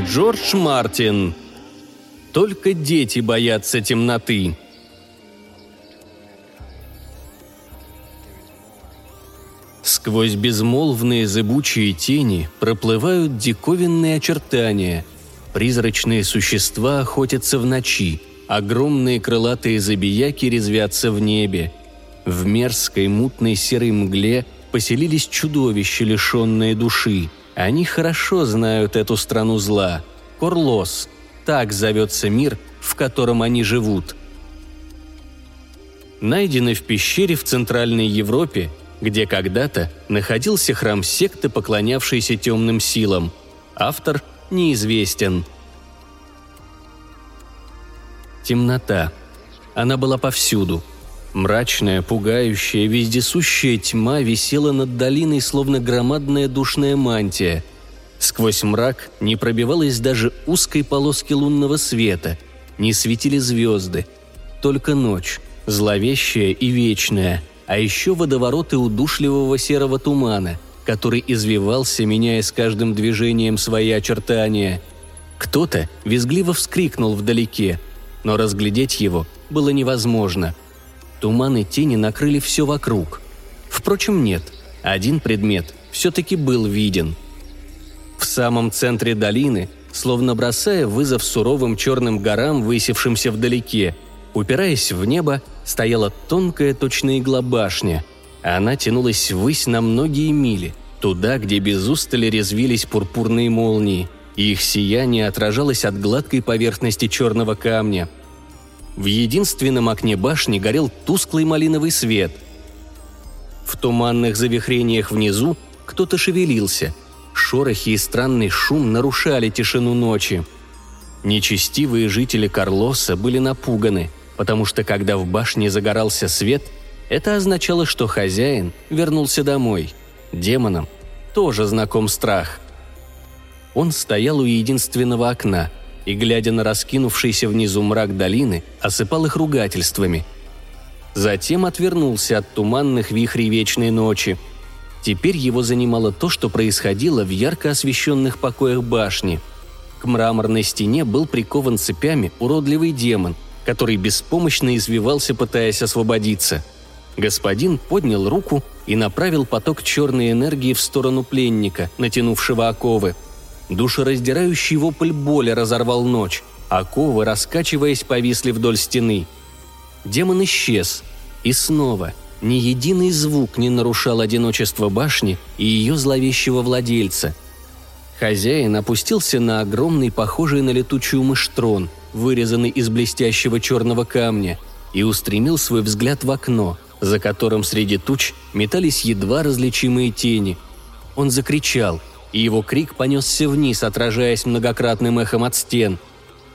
Джордж Мартин. Только дети боятся темноты. Сквозь безмолвные зыбучие тени проплывают диковинные очертания. Призрачные существа охотятся в ночи, огромные крылатые забияки резвятся в небе. В мерзкой мутной серой мгле поселились чудовища, лишенные души. Они хорошо знают эту страну зла. Корлос. Так зовется мир, в котором они живут. Найдены в пещере в Центральной Европе где когда-то находился храм секты, поклонявшейся темным силам. Автор неизвестен. Темнота. Она была повсюду. Мрачная, пугающая, вездесущая тьма висела над долиной, словно громадная душная мантия. Сквозь мрак не пробивалась даже узкой полоски лунного света, не светили звезды. Только ночь, зловещая и вечная – а еще водовороты удушливого серого тумана, который извивался, меняя с каждым движением свои очертания. Кто-то визгливо вскрикнул вдалеке, но разглядеть его было невозможно. Туман и тени накрыли все вокруг. Впрочем, нет, один предмет все-таки был виден. В самом центре долины, словно бросая вызов суровым черным горам, высевшимся вдалеке, упираясь в небо, стояла тонкая точная игла башня. Она тянулась ввысь на многие мили, туда, где без устали резвились пурпурные молнии, их сияние отражалось от гладкой поверхности черного камня. В единственном окне башни горел тусклый малиновый свет. В туманных завихрениях внизу кто-то шевелился. Шорохи и странный шум нарушали тишину ночи. Нечестивые жители Карлоса были напуганы – потому что когда в башне загорался свет, это означало, что хозяин вернулся домой. Демонам тоже знаком страх. Он стоял у единственного окна и, глядя на раскинувшийся внизу мрак долины, осыпал их ругательствами. Затем отвернулся от туманных вихрей вечной ночи. Теперь его занимало то, что происходило в ярко освещенных покоях башни. К мраморной стене был прикован цепями уродливый демон – который беспомощно извивался, пытаясь освободиться. Господин поднял руку и направил поток черной энергии в сторону пленника, натянувшего оковы. Душераздирающий вопль боли разорвал ночь. Оковы, раскачиваясь, повисли вдоль стены. Демон исчез. И снова ни единый звук не нарушал одиночество башни и ее зловещего владельца. Хозяин опустился на огромный, похожий на летучую мышь трон – вырезанный из блестящего черного камня, и устремил свой взгляд в окно, за которым среди туч метались едва различимые тени. Он закричал, и его крик понесся вниз, отражаясь многократным эхом от стен.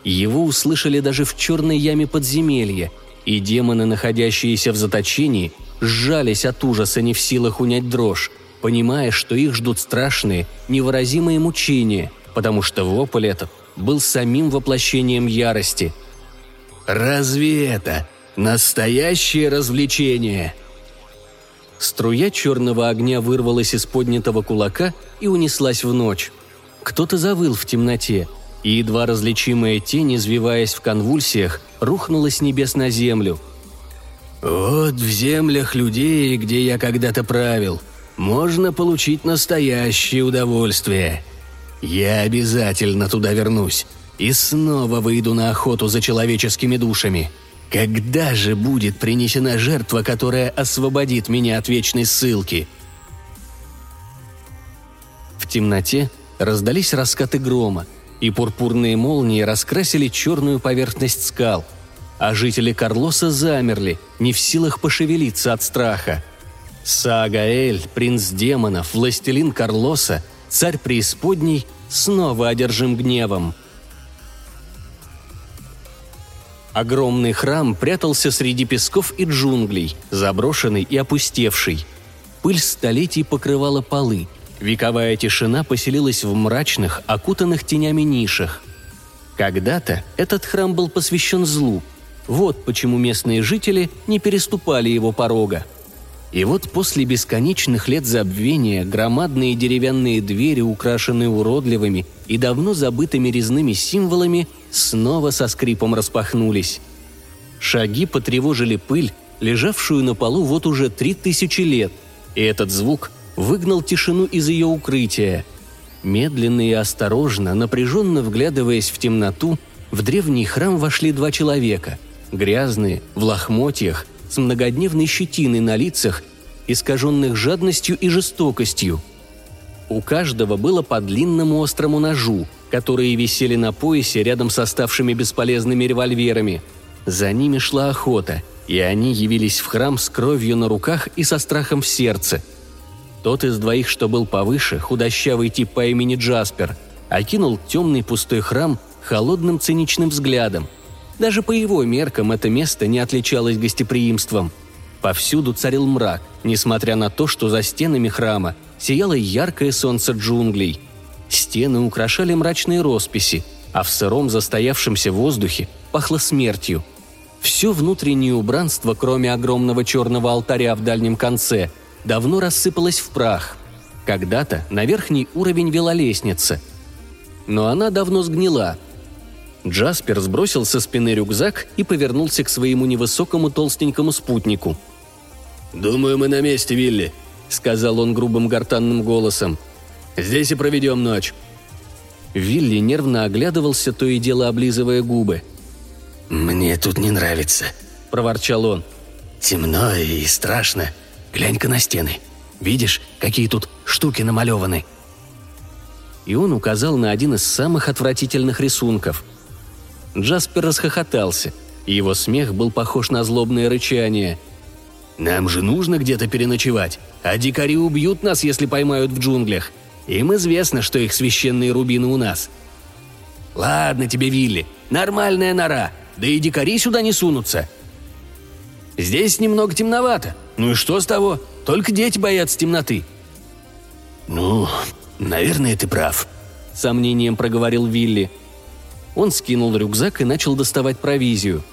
Его услышали даже в черной яме подземелья, и демоны, находящиеся в заточении, сжались от ужаса не в силах унять дрожь, понимая, что их ждут страшные, невыразимые мучения, потому что вопль этот был самим воплощением ярости. «Разве это настоящее развлечение?» Струя черного огня вырвалась из поднятого кулака и унеслась в ночь. Кто-то завыл в темноте, и едва различимая тень, извиваясь в конвульсиях, рухнула с небес на землю. «Вот в землях людей, где я когда-то правил, можно получить настоящее удовольствие», я обязательно туда вернусь и снова выйду на охоту за человеческими душами. Когда же будет принесена жертва, которая освободит меня от вечной ссылки? В темноте раздались раскаты грома, и пурпурные молнии раскрасили черную поверхность скал, а жители Карлоса замерли, не в силах пошевелиться от страха. Саагаэль, принц демонов, властелин Карлоса – царь преисподней снова одержим гневом. Огромный храм прятался среди песков и джунглей, заброшенный и опустевший. Пыль столетий покрывала полы. Вековая тишина поселилась в мрачных, окутанных тенями нишах. Когда-то этот храм был посвящен злу. Вот почему местные жители не переступали его порога – и вот после бесконечных лет забвения громадные деревянные двери, украшенные уродливыми, и давно забытыми резными символами снова со скрипом распахнулись. Шаги потревожили пыль, лежавшую на полу вот уже три тысячи лет, и этот звук выгнал тишину из ее укрытия. Медленно и осторожно, напряженно вглядываясь в темноту, в древний храм вошли два человека, грязные, в лохмотьях, с многодневной щетиной на лицах, искаженных жадностью и жестокостью. У каждого было по длинному острому ножу, которые висели на поясе рядом с оставшими бесполезными револьверами. За ними шла охота, и они явились в храм с кровью на руках и со страхом в сердце. Тот из двоих, что был повыше, худощавый тип по имени Джаспер, окинул темный пустой храм холодным циничным взглядом. Даже по его меркам это место не отличалось гостеприимством. Повсюду царил мрак, несмотря на то, что за стенами храма сияло яркое солнце джунглей. Стены украшали мрачные росписи, а в сыром застоявшемся воздухе пахло смертью. Все внутреннее убранство, кроме огромного черного алтаря в дальнем конце, давно рассыпалось в прах. Когда-то на верхний уровень вела лестница. Но она давно сгнила. Джаспер сбросил со спины рюкзак и повернулся к своему невысокому толстенькому спутнику. «Думаю, мы на месте, Вилли», — сказал он грубым гортанным голосом. «Здесь и проведем ночь». Вилли нервно оглядывался, то и дело облизывая губы. «Мне тут не нравится», — проворчал он. «Темно и страшно. Глянь-ка на стены. Видишь, какие тут штуки намалеваны?» И он указал на один из самых отвратительных рисунков. Джаспер расхохотался, и его смех был похож на злобное рычание. «Нам же нужно где-то переночевать, а дикари убьют нас, если поймают в джунглях. Им известно, что их священные рубины у нас. Ладно тебе, Вилли, нормальная нора, да и дикари сюда не сунутся. Здесь немного темновато. Ну и что с того? Только дети боятся темноты». «Ну, наверное, ты прав», — сомнением проговорил Вилли. Он скинул рюкзак и начал доставать провизию.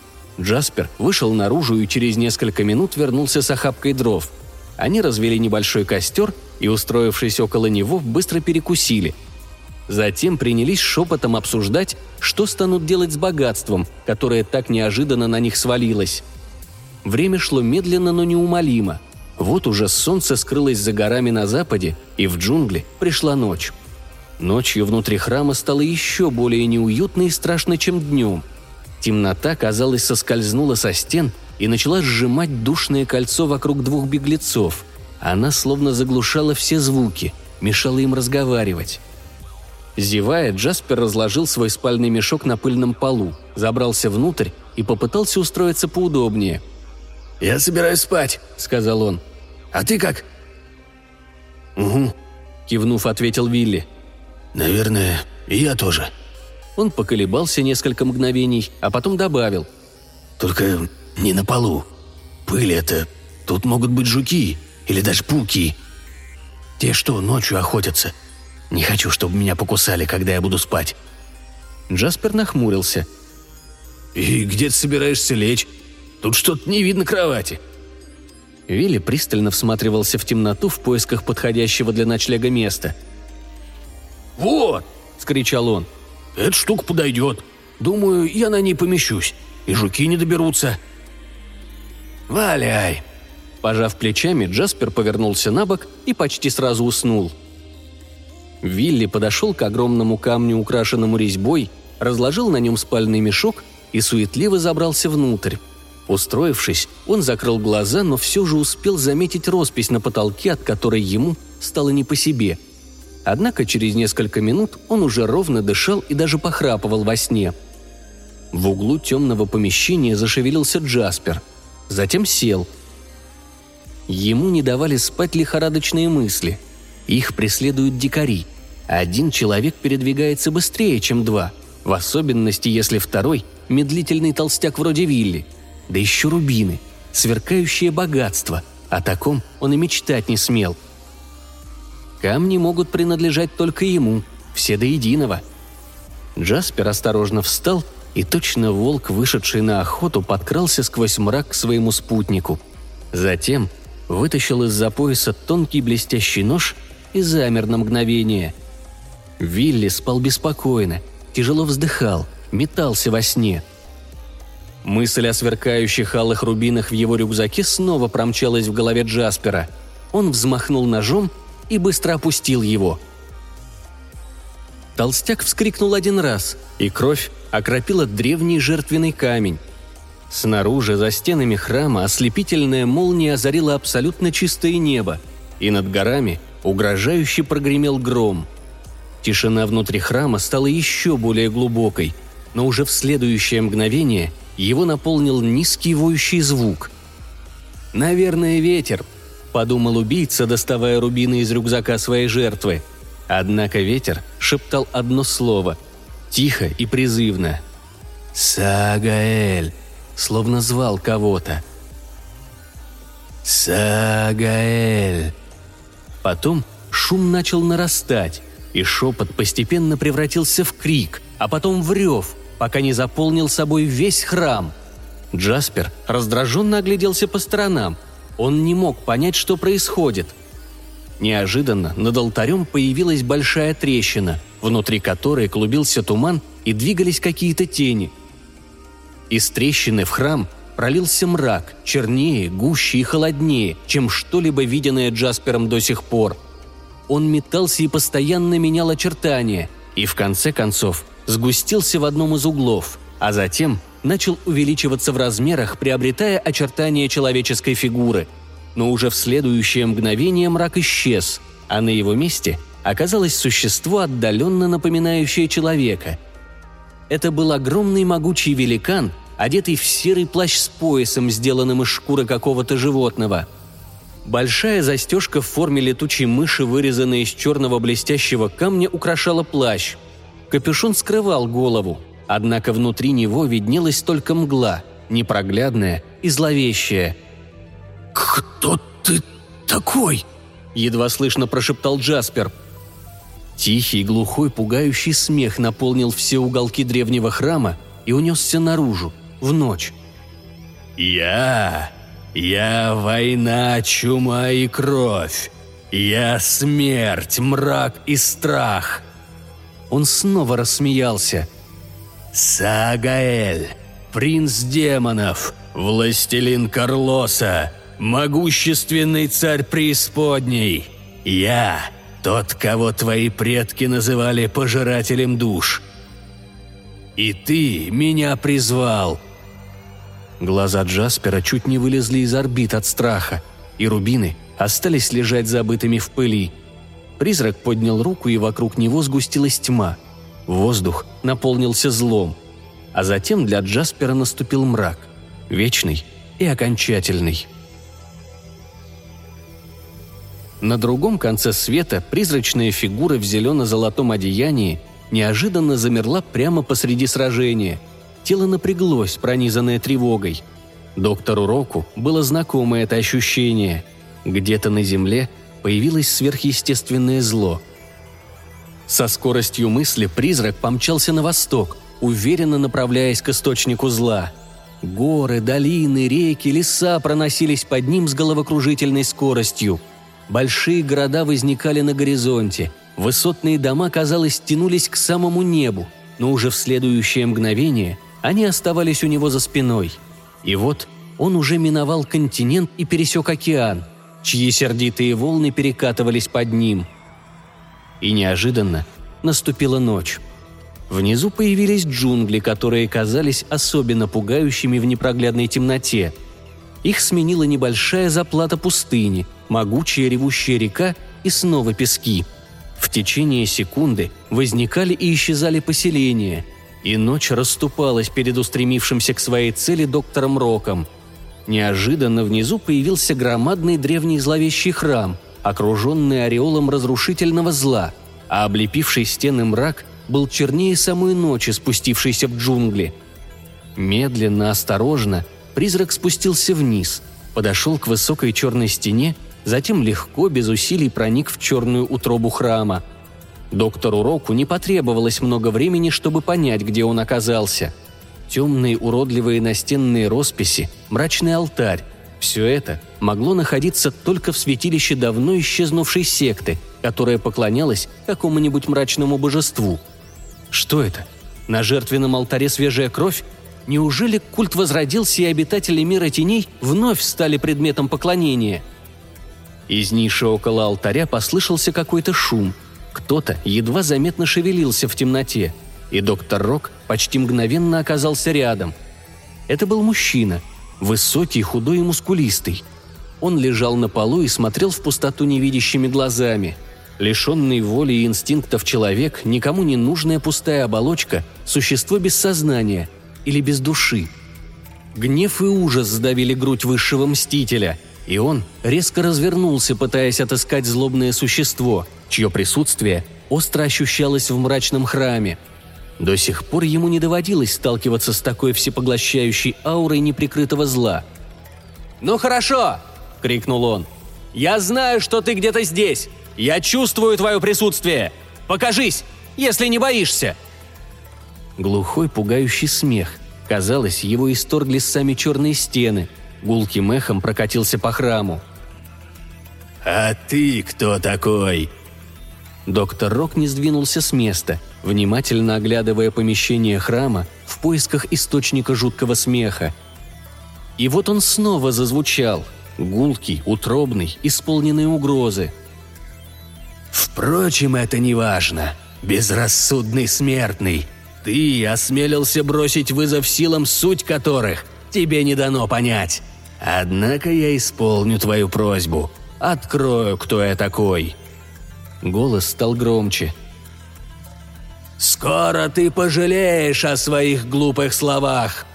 Джаспер вышел наружу и через несколько минут вернулся с охапкой дров. Они развели небольшой костер и, устроившись около него, быстро перекусили. Затем принялись шепотом обсуждать, что станут делать с богатством, которое так неожиданно на них свалилось. Время шло медленно, но неумолимо. Вот уже солнце скрылось за горами на западе, и в джунгли пришла ночь. Ночью внутри храма стало еще более неуютно и страшно, чем днем. Темнота, казалось, соскользнула со стен и начала сжимать душное кольцо вокруг двух беглецов. Она словно заглушала все звуки, мешала им разговаривать. Зевая, Джаспер разложил свой спальный мешок на пыльном полу, забрался внутрь и попытался устроиться поудобнее. «Я собираюсь спать», — сказал он. «А ты как?» «Угу», — кивнув, ответил Вилли. «Наверное, и я тоже». Он поколебался несколько мгновений, а потом добавил. «Только не на полу. Пыль это... Тут могут быть жуки или даже пауки. Те, что ночью охотятся. Не хочу, чтобы меня покусали, когда я буду спать». Джаспер нахмурился. «И где ты собираешься лечь? Тут что-то не видно кровати». Вилли пристально всматривался в темноту в поисках подходящего для ночлега места – «Вот!» – скричал он. «Эта штука подойдет. Думаю, я на ней помещусь. И жуки не доберутся». «Валяй!» Пожав плечами, Джаспер повернулся на бок и почти сразу уснул. Вилли подошел к огромному камню, украшенному резьбой, разложил на нем спальный мешок и суетливо забрался внутрь. Устроившись, он закрыл глаза, но все же успел заметить роспись на потолке, от которой ему стало не по себе – Однако через несколько минут он уже ровно дышал и даже похрапывал во сне. В углу темного помещения зашевелился Джаспер. Затем сел. Ему не давали спать лихорадочные мысли. Их преследуют дикари. Один человек передвигается быстрее, чем два. В особенности, если второй – медлительный толстяк вроде Вилли. Да еще рубины. Сверкающее богатство. О таком он и мечтать не смел – Камни могут принадлежать только ему, все до единого. Джаспер осторожно встал, и точно волк, вышедший на охоту, подкрался сквозь мрак к своему спутнику. Затем вытащил из-за пояса тонкий блестящий нож и замер на мгновение. Вилли спал беспокойно, тяжело вздыхал, метался во сне. Мысль о сверкающих алых рубинах в его рюкзаке снова промчалась в голове Джаспера. Он взмахнул ножом и быстро опустил его. Толстяк вскрикнул один раз, и кровь окропила древний жертвенный камень. Снаружи, за стенами храма, ослепительная молния озарила абсолютно чистое небо, и над горами угрожающе прогремел гром. Тишина внутри храма стала еще более глубокой, но уже в следующее мгновение его наполнил низкий воющий звук. «Наверное, ветер», — подумал убийца, доставая рубины из рюкзака своей жертвы. Однако ветер шептал одно слово, тихо и призывно. «Сагаэль», словно звал кого-то. «Сагаэль!» Потом шум начал нарастать, и шепот постепенно превратился в крик, а потом в рев, пока не заполнил собой весь храм. Джаспер раздраженно огляделся по сторонам. Он не мог понять, что происходит. Неожиданно над алтарем появилась большая трещина, внутри которой клубился туман и двигались какие-то тени. Из трещины в храм пролился мрак, чернее, гуще и холоднее, чем что-либо виденное Джаспером до сих пор. Он метался и постоянно менял очертания, и в конце концов сгустился в одном из углов, а затем начал увеличиваться в размерах, приобретая очертания человеческой фигуры. Но уже в следующее мгновение мрак исчез, а на его месте оказалось существо, отдаленно напоминающее человека. Это был огромный могучий великан – одетый в серый плащ с поясом, сделанным из шкуры какого-то животного. Большая застежка в форме летучей мыши, вырезанная из черного блестящего камня, украшала плащ. Капюшон скрывал голову, однако внутри него виднелась только мгла, непроглядная и зловещая. «Кто ты такой?» – едва слышно прошептал Джаспер. Тихий, глухой, пугающий смех наполнил все уголки древнего храма и унесся наружу – в ночь. «Я... я война, чума и кровь. Я смерть, мрак и страх». Он снова рассмеялся. «Сагаэль, принц демонов, властелин Карлоса, могущественный царь преисподней. Я тот, кого твои предки называли пожирателем душ. И ты меня призвал, Глаза Джаспера чуть не вылезли из орбит от страха, и рубины остались лежать забытыми в пыли. Призрак поднял руку, и вокруг него сгустилась тьма. Воздух наполнился злом. А затем для Джаспера наступил мрак. Вечный и окончательный. На другом конце света призрачная фигура в зелено-золотом одеянии неожиданно замерла прямо посреди сражения – Тело напряглось, пронизанное тревогой. Доктору Року было знакомо это ощущение. Где-то на земле появилось сверхъестественное зло. Со скоростью мысли призрак помчался на восток, уверенно направляясь к источнику зла. Горы, долины, реки, леса проносились под ним с головокружительной скоростью. Большие города возникали на горизонте, высотные дома, казалось, тянулись к самому небу, но уже в следующее мгновение они оставались у него за спиной. И вот он уже миновал континент и пересек океан, чьи сердитые волны перекатывались под ним. И неожиданно наступила ночь. Внизу появились джунгли, которые казались особенно пугающими в непроглядной темноте. Их сменила небольшая заплата пустыни, могучая ревущая река и снова пески. В течение секунды возникали и исчезали поселения – и ночь расступалась перед устремившимся к своей цели доктором Роком. Неожиданно внизу появился громадный древний зловещий храм, окруженный ореолом разрушительного зла, а облепивший стены мрак был чернее самой ночи, спустившейся в джунгли. Медленно, осторожно, призрак спустился вниз, подошел к высокой черной стене, затем легко, без усилий проник в черную утробу храма – Доктору Року не потребовалось много времени, чтобы понять, где он оказался. Темные уродливые настенные росписи, мрачный алтарь – Все это могло находиться только в святилище давно исчезнувшей секты, которая поклонялась какому-нибудь мрачному божеству. Что это? На жертвенном алтаре свежая кровь? Неужели культ возродился и обитатели мира теней вновь стали предметом поклонения? Из ниши около алтаря послышался какой-то шум. Кто-то едва заметно шевелился в темноте, и доктор Рок почти мгновенно оказался рядом. Это был мужчина, высокий, худой и мускулистый. Он лежал на полу и смотрел в пустоту невидящими глазами. Лишенный воли и инстинктов человек, никому не нужная пустая оболочка, существо без сознания – или без души. Гнев и ужас сдавили грудь высшего мстителя, и он резко развернулся, пытаясь отыскать злобное существо, чье присутствие остро ощущалось в мрачном храме. До сих пор ему не доводилось сталкиваться с такой всепоглощающей аурой неприкрытого зла. «Ну хорошо!» – крикнул он. «Я знаю, что ты где-то здесь! Я чувствую твое присутствие! Покажись, если не боишься!» Глухой, пугающий смех. Казалось, его исторгли сами черные стены. Гулким эхом прокатился по храму. «А ты кто такой?» Доктор Рок не сдвинулся с места, внимательно оглядывая помещение храма в поисках источника жуткого смеха. И вот он снова зазвучал, гулкий, утробный, исполненный угрозы. «Впрочем, это не важно. Безрассудный смертный. Ты осмелился бросить вызов силам, суть которых тебе не дано понять. Однако я исполню твою просьбу. Открою, кто я такой». Голос стал громче. «Скоро ты пожалеешь о своих глупых словах!»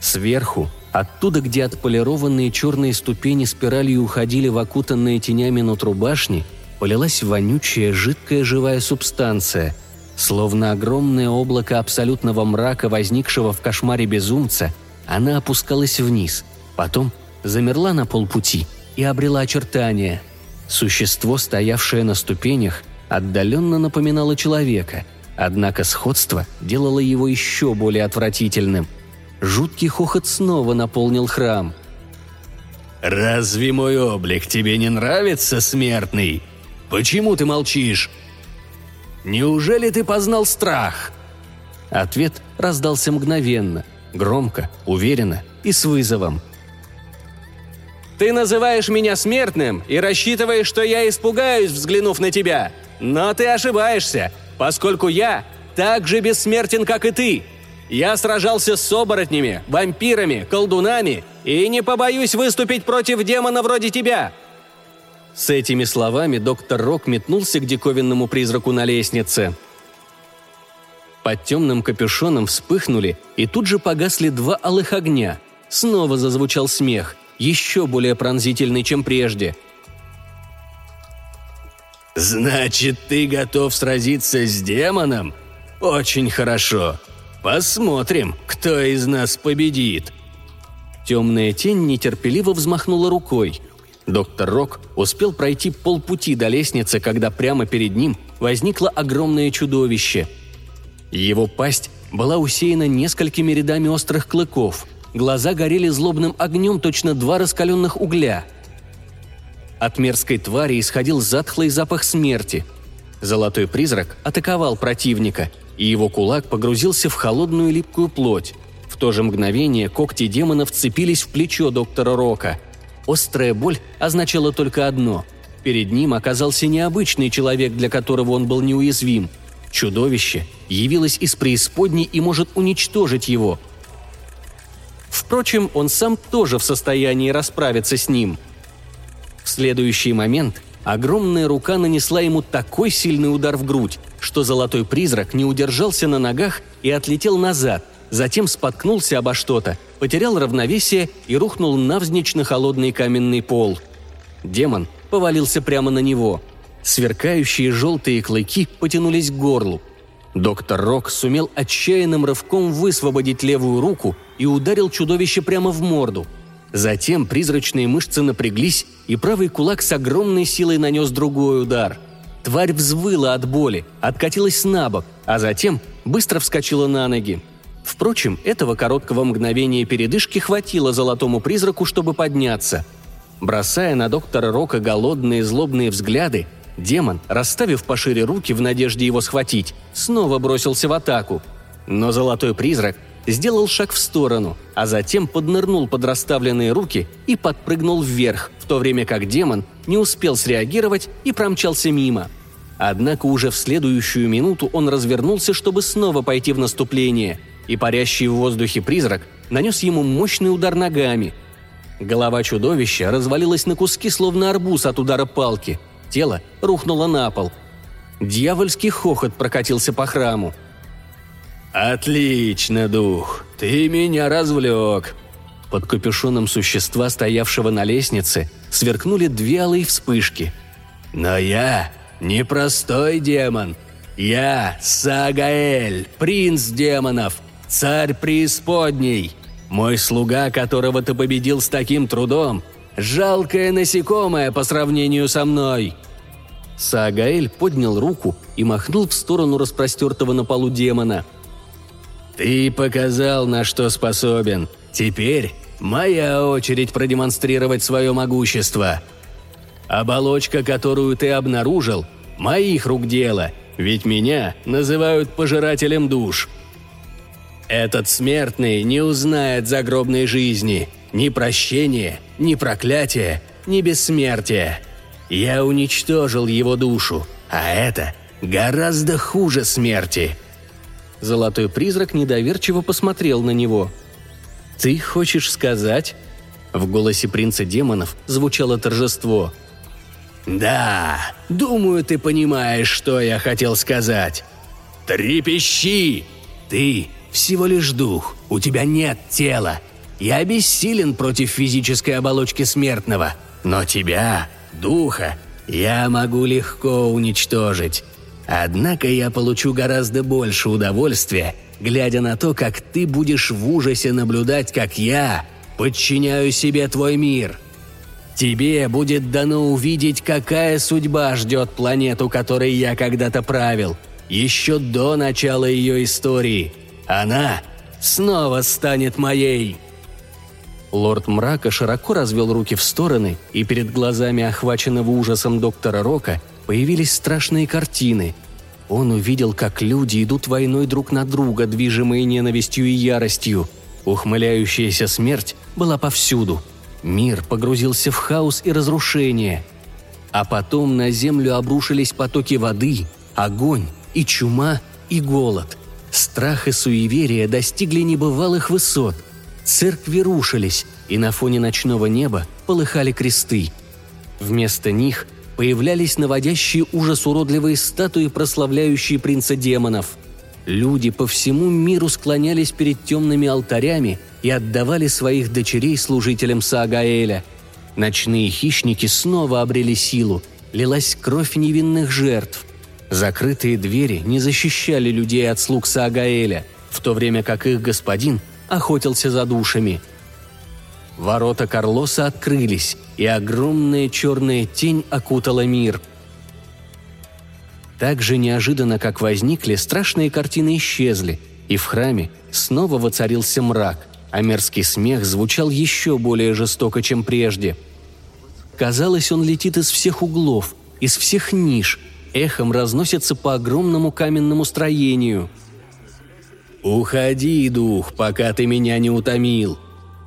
Сверху, оттуда, где отполированные черные ступени спиралью уходили в окутанные тенями нутро башни, полилась вонючая, жидкая живая субстанция – Словно огромное облако абсолютного мрака, возникшего в кошмаре безумца, она опускалась вниз, потом замерла на полпути и обрела очертания. Существо, стоявшее на ступенях, отдаленно напоминало человека, однако сходство делало его еще более отвратительным. Жуткий хохот снова наполнил храм. «Разве мой облик тебе не нравится, смертный? Почему ты молчишь?» Неужели ты познал страх?» Ответ раздался мгновенно, громко, уверенно и с вызовом. «Ты называешь меня смертным и рассчитываешь, что я испугаюсь, взглянув на тебя. Но ты ошибаешься, поскольку я так же бессмертен, как и ты. Я сражался с оборотнями, вампирами, колдунами и не побоюсь выступить против демона вроде тебя. С этими словами доктор Рок метнулся к диковинному призраку на лестнице. Под темным капюшоном вспыхнули, и тут же погасли два алых огня. Снова зазвучал смех, еще более пронзительный, чем прежде. «Значит, ты готов сразиться с демоном? Очень хорошо. Посмотрим, кто из нас победит». Темная тень нетерпеливо взмахнула рукой – Доктор Рок успел пройти полпути до лестницы, когда прямо перед ним возникло огромное чудовище. Его пасть была усеяна несколькими рядами острых клыков, глаза горели злобным огнем точно два раскаленных угля. От мерзкой твари исходил затхлый запах смерти. Золотой призрак атаковал противника, и его кулак погрузился в холодную липкую плоть. В то же мгновение когти демона вцепились в плечо доктора Рока – Острая боль означала только одно – перед ним оказался необычный человек, для которого он был неуязвим. Чудовище явилось из преисподней и может уничтожить его. Впрочем, он сам тоже в состоянии расправиться с ним. В следующий момент огромная рука нанесла ему такой сильный удар в грудь, что золотой призрак не удержался на ногах и отлетел назад, затем споткнулся обо что-то, потерял равновесие и рухнул навзничь на холодный каменный пол. Демон повалился прямо на него. Сверкающие желтые клыки потянулись к горлу. Доктор Рок сумел отчаянным рывком высвободить левую руку и ударил чудовище прямо в морду. Затем призрачные мышцы напряглись, и правый кулак с огромной силой нанес другой удар. Тварь взвыла от боли, откатилась на бок, а затем быстро вскочила на ноги. Впрочем, этого короткого мгновения передышки хватило золотому призраку, чтобы подняться. Бросая на доктора Рока голодные злобные взгляды, демон, расставив пошире руки в надежде его схватить, снова бросился в атаку. Но золотой призрак сделал шаг в сторону, а затем поднырнул под расставленные руки и подпрыгнул вверх, в то время как демон не успел среагировать и промчался мимо. Однако уже в следующую минуту он развернулся, чтобы снова пойти в наступление – и парящий в воздухе призрак нанес ему мощный удар ногами. Голова чудовища развалилась на куски, словно арбуз от удара палки. Тело рухнуло на пол. Дьявольский хохот прокатился по храму. «Отлично, дух! Ты меня развлек!» Под капюшоном существа, стоявшего на лестнице, сверкнули две алые вспышки. «Но я непростой демон. Я Сагаэль, принц демонов, царь преисподней. Мой слуга, которого ты победил с таким трудом, жалкое насекомое по сравнению со мной». Саагаэль поднял руку и махнул в сторону распростертого на полу демона. «Ты показал, на что способен. Теперь моя очередь продемонстрировать свое могущество. Оболочка, которую ты обнаружил, моих рук дело, ведь меня называют пожирателем душ. Этот смертный не узнает загробной жизни, ни прощения, ни проклятия, ни бессмертия. Я уничтожил его душу, а это гораздо хуже смерти». Золотой призрак недоверчиво посмотрел на него. «Ты хочешь сказать?» В голосе принца демонов звучало торжество. «Да, думаю, ты понимаешь, что я хотел сказать. Трепещи! Ты всего лишь дух, у тебя нет тела. Я бессилен против физической оболочки смертного, но тебя, духа, я могу легко уничтожить. Однако я получу гораздо больше удовольствия, глядя на то, как ты будешь в ужасе наблюдать, как я подчиняю себе твой мир. Тебе будет дано увидеть, какая судьба ждет планету, которой я когда-то правил, еще до начала ее истории – она снова станет моей!» Лорд Мрака широко развел руки в стороны, и перед глазами охваченного ужасом доктора Рока появились страшные картины. Он увидел, как люди идут войной друг на друга, движимые ненавистью и яростью. Ухмыляющаяся смерть была повсюду. Мир погрузился в хаос и разрушение. А потом на землю обрушились потоки воды, огонь и чума и голод – Страх и суеверие достигли небывалых высот. Церкви рушились, и на фоне ночного неба полыхали кресты. Вместо них появлялись наводящие ужас уродливые статуи, прославляющие принца демонов. Люди по всему миру склонялись перед темными алтарями и отдавали своих дочерей служителям Саагаэля. Ночные хищники снова обрели силу, лилась кровь невинных жертв – Закрытые двери не защищали людей от слуг Саагаэля, в то время как их господин охотился за душами. Ворота Карлоса открылись, и огромная черная тень окутала мир. Так же неожиданно, как возникли, страшные картины исчезли, и в храме снова воцарился мрак, а мерзкий смех звучал еще более жестоко, чем прежде. Казалось, он летит из всех углов, из всех ниш – эхом разносится по огромному каменному строению. «Уходи, дух, пока ты меня не утомил.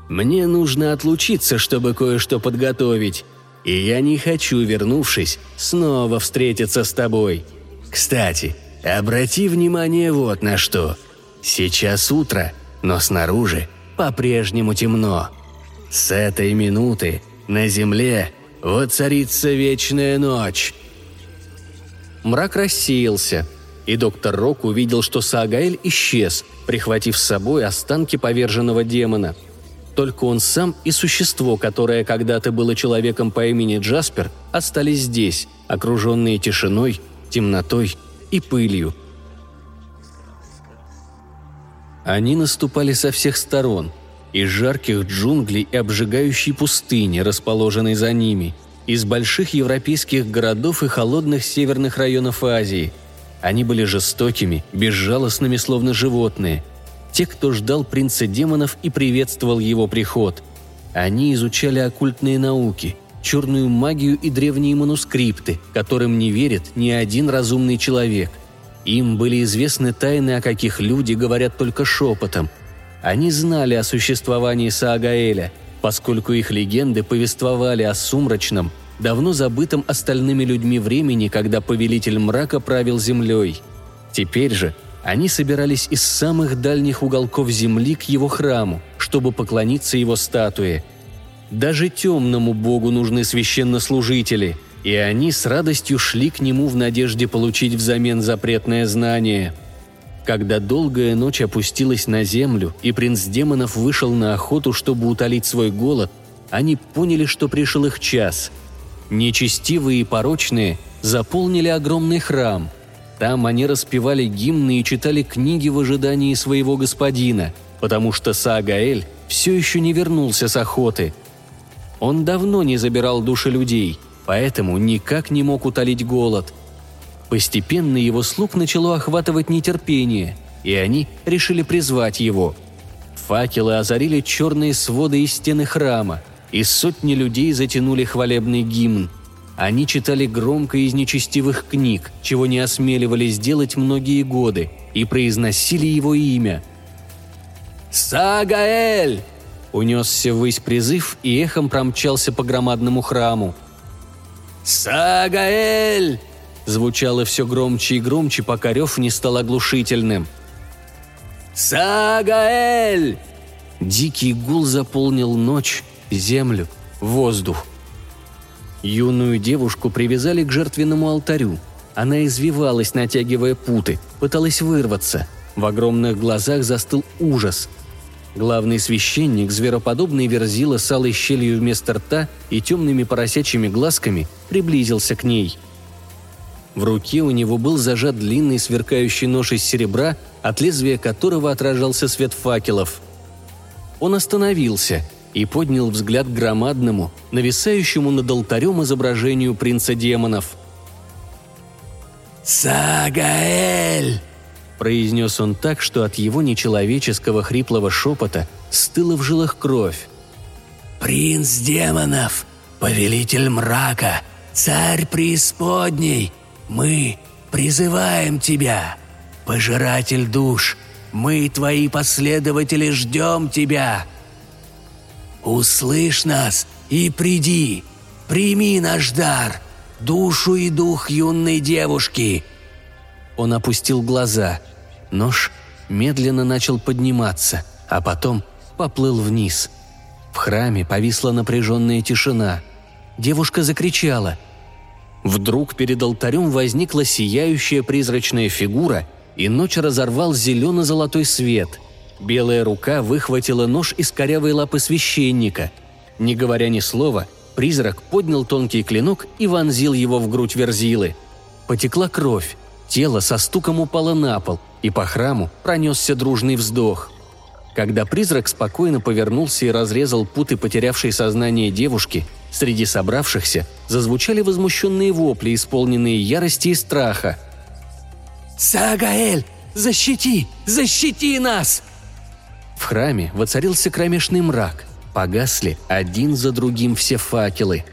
Мне нужно отлучиться, чтобы кое-что подготовить, и я не хочу, вернувшись, снова встретиться с тобой. Кстати, обрати внимание вот на что. Сейчас утро, но снаружи по-прежнему темно. С этой минуты на земле воцарится вечная ночь, Мрак рассеялся, и доктор Рок увидел, что Саагаэль исчез, прихватив с собой останки поверженного демона. Только он сам и существо, которое когда-то было человеком по имени Джаспер, остались здесь, окруженные тишиной, темнотой и пылью. Они наступали со всех сторон – из жарких джунглей и обжигающей пустыни, расположенной за ними – из больших европейских городов и холодных северных районов Азии. Они были жестокими, безжалостными, словно животные. те, кто ждал принца демонов и приветствовал его приход. Они изучали оккультные науки, черную магию и древние манускрипты, которым не верит ни один разумный человек. Им были известны тайны, о каких люди говорят только шепотом. Они знали о существовании Саагаэля, поскольку их легенды повествовали о сумрачном, давно забытом остальными людьми времени, когда повелитель мрака правил землей. Теперь же они собирались из самых дальних уголков земли к его храму, чтобы поклониться его статуе. Даже темному богу нужны священнослужители, и они с радостью шли к нему в надежде получить взамен запретное знание. Когда долгая ночь опустилась на землю, и принц демонов вышел на охоту, чтобы утолить свой голод, они поняли, что пришел их час – Нечестивые и порочные заполнили огромный храм. Там они распевали гимны и читали книги в ожидании своего господина, потому что Саагаэль все еще не вернулся с охоты. Он давно не забирал души людей, поэтому никак не мог утолить голод. Постепенно его слуг начало охватывать нетерпение, и они решили призвать его. Факелы озарили черные своды и стены храма – и сотни людей затянули хвалебный гимн. Они читали громко из нечестивых книг, чего не осмеливались делать многие годы, и произносили его имя. «Сагаэль!» Унесся ввысь призыв и эхом промчался по громадному храму. «Сагаэль!» Звучало все громче и громче, пока рев не стал оглушительным. «Сагаэль!» Дикий гул заполнил ночь, землю, воздух. Юную девушку привязали к жертвенному алтарю. Она извивалась, натягивая путы, пыталась вырваться. В огромных глазах застыл ужас. Главный священник, звероподобный верзила с алой щелью вместо рта и темными поросячьими глазками, приблизился к ней. В руке у него был зажат длинный сверкающий нож из серебра, от лезвия которого отражался свет факелов. Он остановился – и поднял взгляд к громадному, нависающему над алтарем изображению принца демонов. «Сагаэль!» – произнес он так, что от его нечеловеческого хриплого шепота стыла в жилах кровь. «Принц демонов, повелитель мрака, царь преисподней, мы призываем тебя, пожиратель душ, мы, твои последователи, ждем тебя!» «Услышь нас и приди! Прими наш дар! Душу и дух юной девушки!» Он опустил глаза. Нож медленно начал подниматься, а потом поплыл вниз. В храме повисла напряженная тишина. Девушка закричала. Вдруг перед алтарем возникла сияющая призрачная фигура, и ночь разорвал зелено-золотой свет – Белая рука выхватила нож из корявой лапы священника. Не говоря ни слова, призрак поднял тонкий клинок и вонзил его в грудь верзилы. Потекла кровь, тело со стуком упало на пол, и по храму пронесся дружный вздох. Когда призрак спокойно повернулся и разрезал путы потерявшей сознание девушки, среди собравшихся зазвучали возмущенные вопли, исполненные ярости и страха. «Сагаэль, защити! Защити нас!» В храме воцарился кромешный мрак. Погасли один за другим все факелы.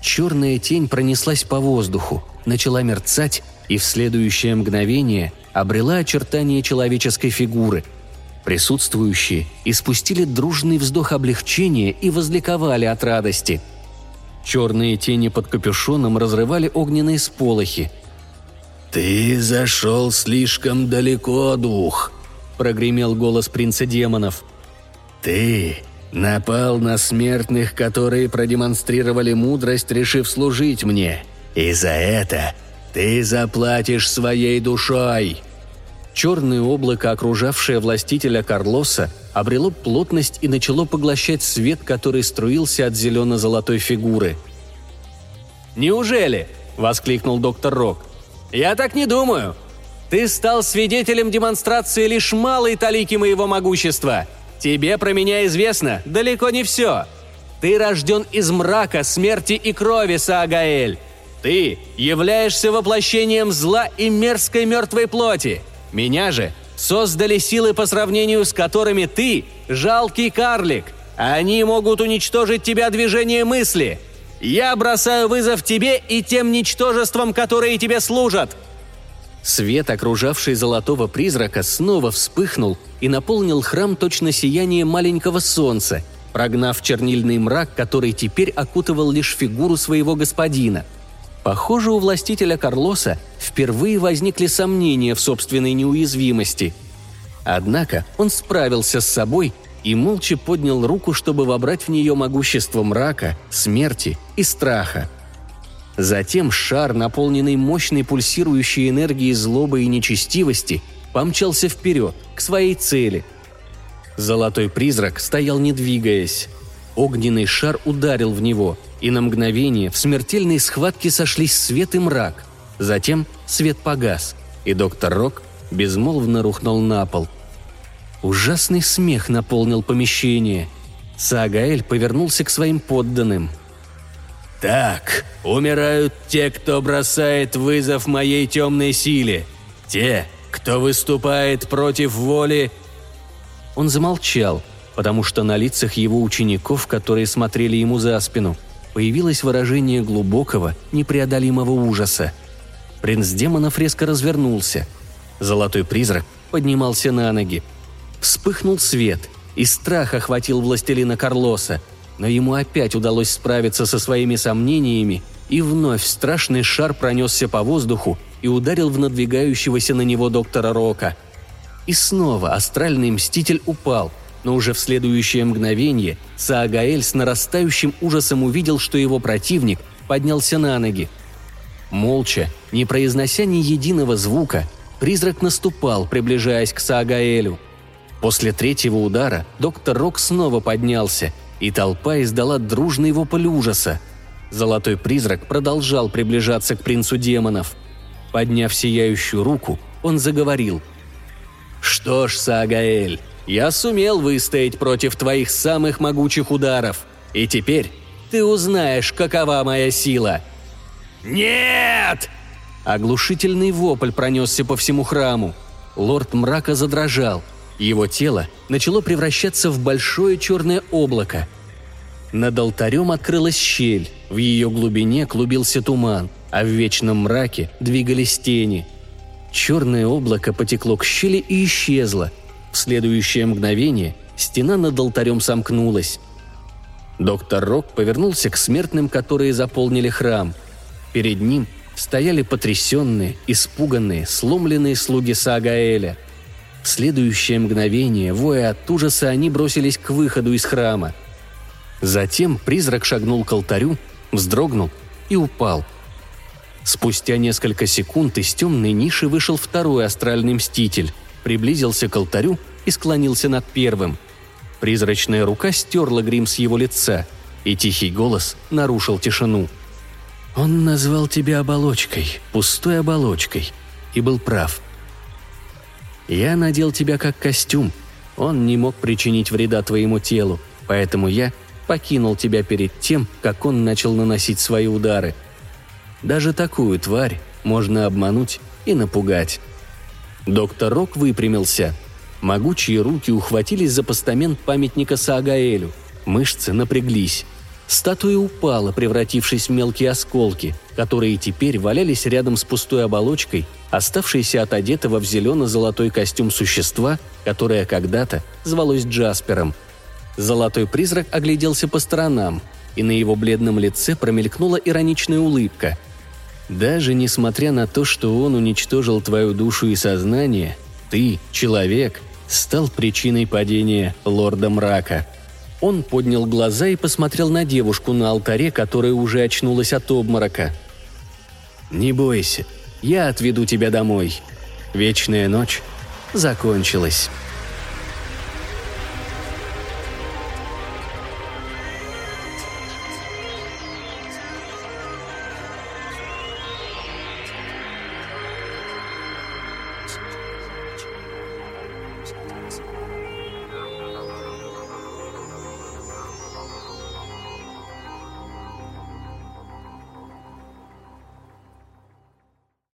Черная тень пронеслась по воздуху, начала мерцать и в следующее мгновение обрела очертания человеческой фигуры. Присутствующие испустили дружный вздох облегчения и возликовали от радости. Черные тени под капюшоном разрывали огненные сполохи. «Ты зашел слишком далеко, дух», прогремел голос принца демонов. «Ты напал на смертных, которые продемонстрировали мудрость, решив служить мне. И за это ты заплатишь своей душой!» Черное облако, окружавшее властителя Карлоса, обрело плотность и начало поглощать свет, который струился от зелено-золотой фигуры. «Неужели?» – воскликнул доктор Рок. «Я так не думаю. Ты стал свидетелем демонстрации лишь малой талики моего могущества. Тебе про меня известно далеко не все. Ты рожден из мрака, смерти и крови, Саагаэль. Ты являешься воплощением зла и мерзкой мертвой плоти. Меня же создали силы, по сравнению с которыми ты – жалкий карлик. Они могут уничтожить тебя движение мысли. Я бросаю вызов тебе и тем ничтожествам, которые тебе служат!» Свет, окружавший золотого призрака, снова вспыхнул и наполнил храм точно сияние маленького солнца, прогнав чернильный мрак, который теперь окутывал лишь фигуру своего господина. Похоже, у властителя Карлоса впервые возникли сомнения в собственной неуязвимости. Однако он справился с собой и молча поднял руку, чтобы вобрать в нее могущество мрака, смерти и страха. Затем шар, наполненный мощной пульсирующей энергией злобы и нечестивости, помчался вперед, к своей цели. Золотой призрак стоял не двигаясь. Огненный шар ударил в него, и на мгновение в смертельной схватке сошлись свет и мрак. Затем свет погас, и доктор Рок безмолвно рухнул на пол – Ужасный смех наполнил помещение. Саагаэль повернулся к своим подданным. «Так, умирают те, кто бросает вызов моей темной силе. Те, кто выступает против воли...» Он замолчал, потому что на лицах его учеников, которые смотрели ему за спину, появилось выражение глубокого, непреодолимого ужаса. Принц демонов резко развернулся. Золотой призрак поднимался на ноги, Вспыхнул свет, и страх охватил властелина Карлоса, но ему опять удалось справиться со своими сомнениями, и вновь страшный шар пронесся по воздуху и ударил в надвигающегося на него доктора Рока. И снова астральный мститель упал, но уже в следующее мгновение Саагаэль с нарастающим ужасом увидел, что его противник поднялся на ноги. Молча, не произнося ни единого звука, призрак наступал, приближаясь к Саагаэлю – После третьего удара доктор Рок снова поднялся, и толпа издала дружный вопль ужаса. Золотой призрак продолжал приближаться к принцу демонов. Подняв сияющую руку, он заговорил. «Что ж, Саагаэль, я сумел выстоять против твоих самых могучих ударов, и теперь ты узнаешь, какова моя сила». «Нет!» Оглушительный вопль пронесся по всему храму. Лорд мрака задрожал – его тело начало превращаться в большое черное облако. Над алтарем открылась щель, в ее глубине клубился туман, а в вечном мраке двигались тени. Черное облако потекло к щели и исчезло. В следующее мгновение стена над алтарем сомкнулась. Доктор Рок повернулся к смертным, которые заполнили храм. Перед ним стояли потрясенные, испуганные, сломленные слуги Саагаэля – в следующее мгновение, воя от ужаса, они бросились к выходу из храма. Затем призрак шагнул к алтарю, вздрогнул и упал. Спустя несколько секунд из темной ниши вышел второй астральный мститель, приблизился к алтарю и склонился над первым. Призрачная рука стерла грим с его лица, и тихий голос нарушил тишину. «Он назвал тебя оболочкой, пустой оболочкой, и был прав – я надел тебя как костюм. Он не мог причинить вреда твоему телу, поэтому я покинул тебя перед тем, как он начал наносить свои удары. Даже такую тварь можно обмануть и напугать. Доктор Рок выпрямился. Могучие руки ухватились за постамент памятника Саагаэлю. Мышцы напряглись. Статуя упала, превратившись в мелкие осколки, которые теперь валялись рядом с пустой оболочкой, оставшейся от одетого в зелено-золотой костюм существа, которое когда-то звалось Джаспером. Золотой призрак огляделся по сторонам, и на его бледном лице промелькнула ироничная улыбка. «Даже несмотря на то, что он уничтожил твою душу и сознание, ты, человек, стал причиной падения лорда мрака», он поднял глаза и посмотрел на девушку на алтаре, которая уже очнулась от обморока. «Не бойся, я отведу тебя домой. Вечная ночь закончилась».